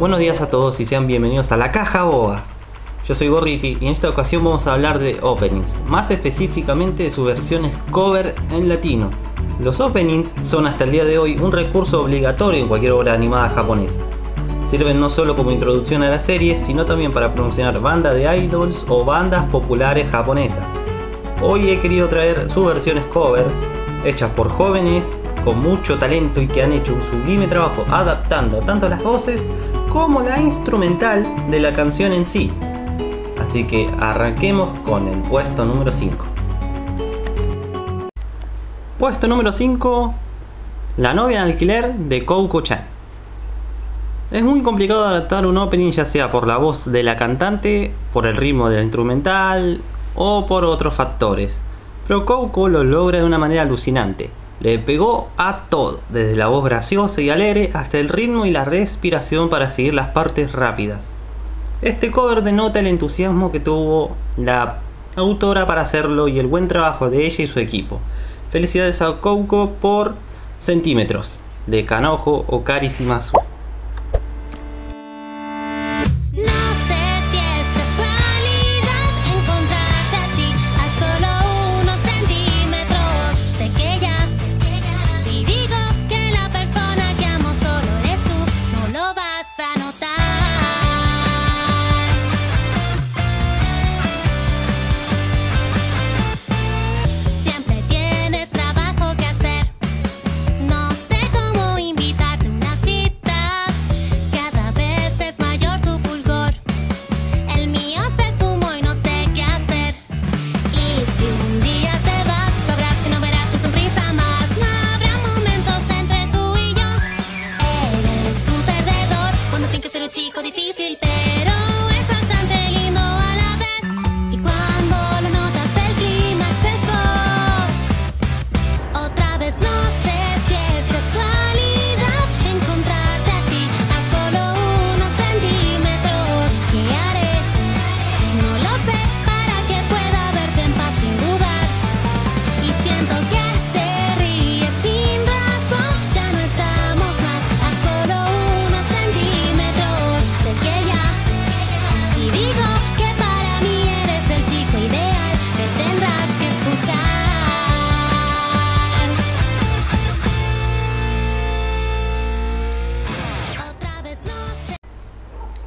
Buenos días a todos y sean bienvenidos a la Caja Boba. Yo soy Gorriti y en esta ocasión vamos a hablar de openings, más específicamente de sus versiones cover en latino. Los openings son hasta el día de hoy un recurso obligatorio en cualquier obra animada japonesa. Sirven no solo como introducción a la serie, sino también para promocionar bandas de idols o bandas populares japonesas. Hoy he querido traer sus versiones cover, hechas por jóvenes con mucho talento y que han hecho un sublime trabajo adaptando tanto las voces como la instrumental de la canción en sí. Así que arranquemos con el puesto número 5. Puesto número 5, La novia en alquiler de Kouko-chan. Es muy complicado adaptar un opening ya sea por la voz de la cantante, por el ritmo de la instrumental o por otros factores. Pero Kouko lo logra de una manera alucinante. Le pegó a todo, desde la voz graciosa y alegre hasta el ritmo y la respiración para seguir las partes rápidas. Este cover denota el entusiasmo que tuvo la autora para hacerlo y el buen trabajo de ella y su equipo. Felicidades a Kouko por Centímetros, de Kanojo o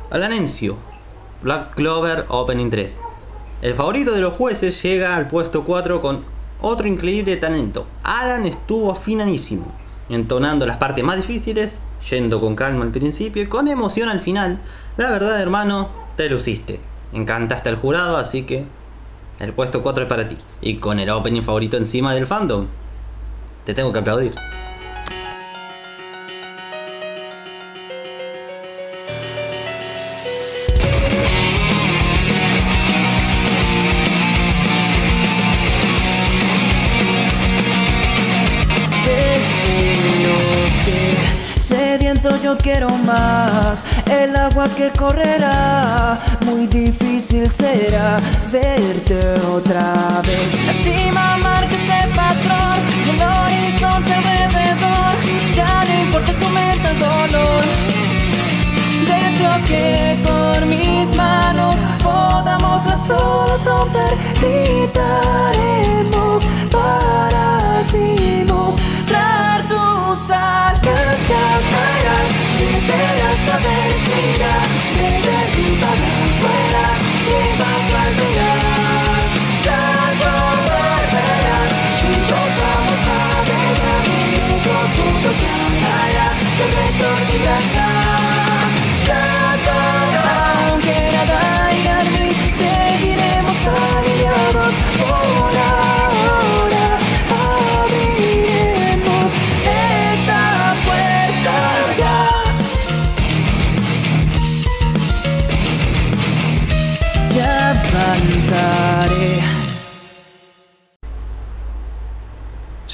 Su. Alanencio, Black Clover Opening 3. El favorito de los jueces llega al puesto 4 con otro increíble talento. Alan estuvo afinadísimo, entonando las partes más difíciles, yendo con calma al principio y con emoción al final. La verdad, hermano, te luciste. Encantaste al jurado, así que el puesto 4 es para ti. Y con el opening favorito encima del fandom, te tengo que aplaudir. Yo quiero más. El agua que correrá, muy difícil será verte otra vez. La cima marca este patrón el horizonte alrededor. Ya no importa si aumenta el dolor. Deseo que con mis manos podamos las solos romper.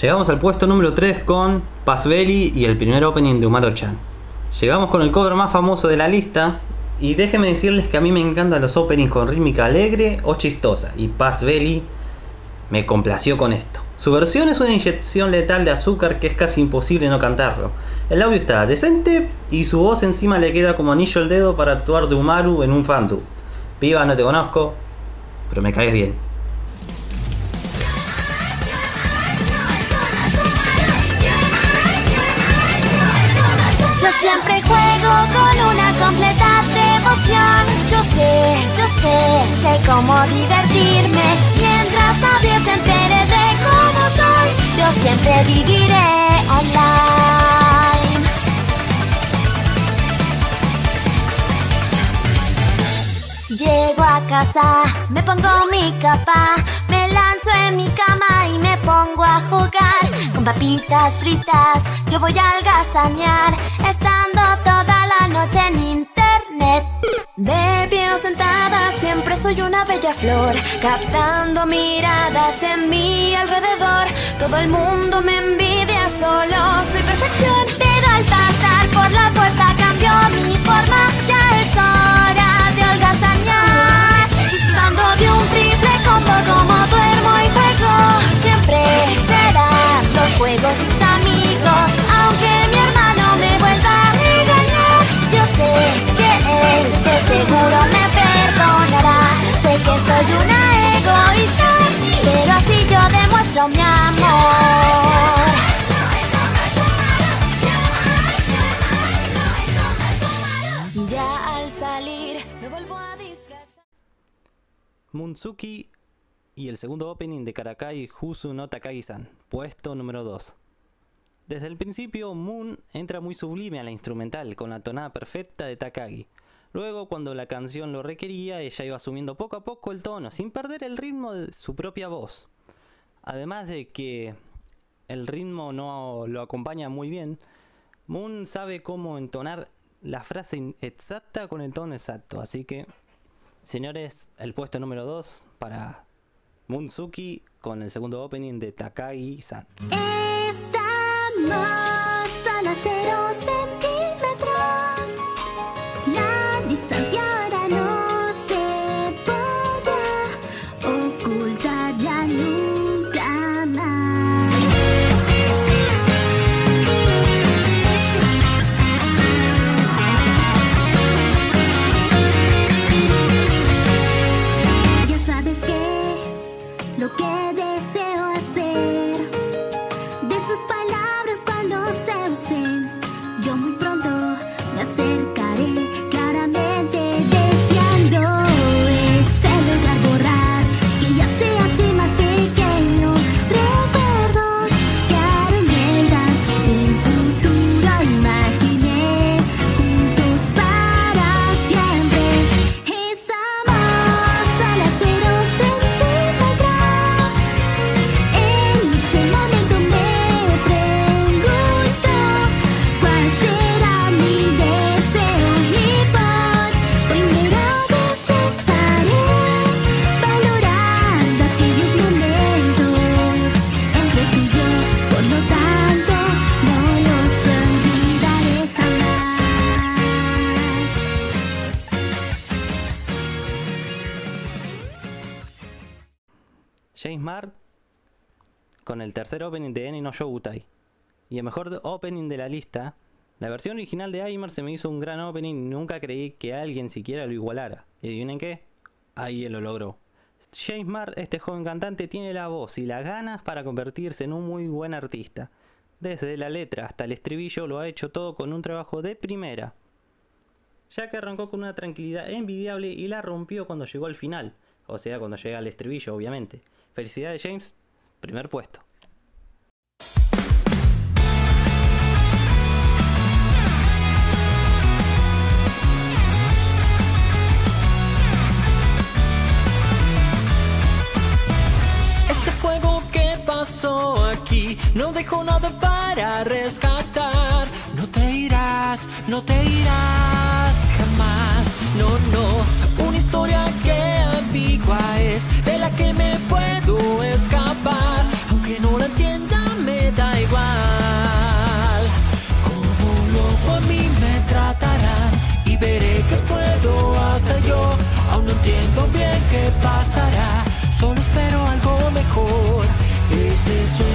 Llegamos al puesto número 3 con Paz y el primer opening de Umaro-chan. Llegamos con el cover más famoso de la lista y déjenme decirles que a mí me encantan los openings con rítmica alegre o chistosa y Paz me complació con esto. Su versión es una inyección letal de azúcar que es casi imposible no cantarlo. El audio está decente y su voz encima le queda como anillo al dedo para actuar de Umaru en un fandom. Viva, no te conozco, pero me caes bien. Siempre juego con una completa devoción. Yo sé, yo sé, sé cómo divertirme. Mientras nadie se entere de cómo soy, yo siempre viviré online. Llego a casa, me pongo mi capa, me lanzo en mi cama y me jugar con papitas fritas. Yo voy a algazañar, estando toda la noche en internet. De pie o sentada, siempre soy una bella flor, captando miradas en mi alrededor. Todo el mundo me envidia, solo soy perfección. Pero al pasar por la puerta cambió mi forma, ya es hora de holgazanear. Disfrutando de un triple combo como juegos mis amigos, aunque mi hermano me vuelva a regañar. Yo sé que él de seguro me perdonará. Sé que soy una egoísta, pero así yo demuestro mi amor. Ya al salir me vuelvo a disfrazar. Munsuki y el segundo opening de Karakai Husu no Takagi-san, puesto número 2. Desde el principio, Moon entra muy sublime a la instrumental, con la tonada perfecta de Takagi. Luego, cuando la canción lo requería, ella iba subiendo poco a poco el tono, sin perder el ritmo de su propia voz. Además de que el ritmo no lo acompaña muy bien, Moon sabe cómo entonar la frase exacta con el tono exacto. Así que, señores, el puesto número 2 para Moonsuki con el segundo opening de Takagi-san. Estamos James Marr con el tercer opening de Eni no Shoubutai. Y el mejor opening de la lista, la versión original de Aimer se me hizo un gran opening y nunca creí que alguien siquiera lo igualara. ¿Y adivinen qué? Ahí él lo logró. James Marr, este joven cantante, tiene la voz y las ganas para convertirse en un muy buen artista. Desde la letra hasta el estribillo lo ha hecho todo con un trabajo de primera. Ya que arrancó con una tranquilidad envidiable y la rompió cuando llegó al final. O sea, cuando llega al estribillo, obviamente. Felicidades James, primer puesto. Este fuego que pasó aquí no dejó nada para rescatar. No te irás, no te irás jamás. No, no. Una historia que ambigua es de la que me Qué pasará, solo espero algo mejor. Es ese sueño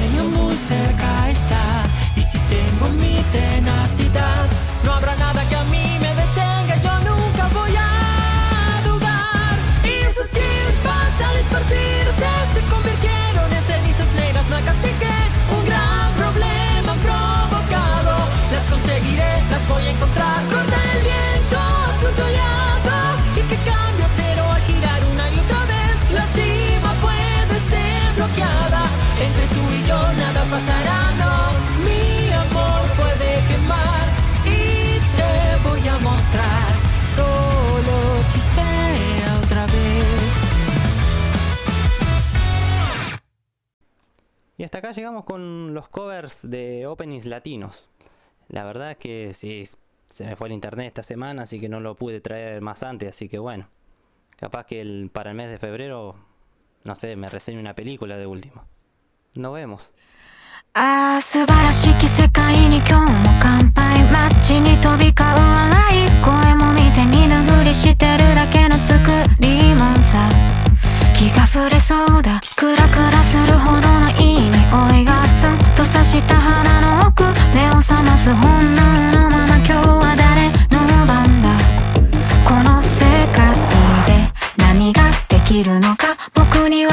hasta acá llegamos con los covers de openings latinos. La verdad es que sí, se me fue el internet esta semana, así que no lo pude traer más antes, así que bueno. Capaz que el, para el mes de febrero, no sé, me reseño una película de último. Nos vemos. ああ素晴らしき世界に今日も乾杯街に飛び交う笑い声も見て見ぬふりしてるだけの作りもんさ気が触れそうだクラクラするほどのいい 刺した鼻の奥目を覚ます本能ののまま今日は誰の番だ？この世界で何ができるのか僕には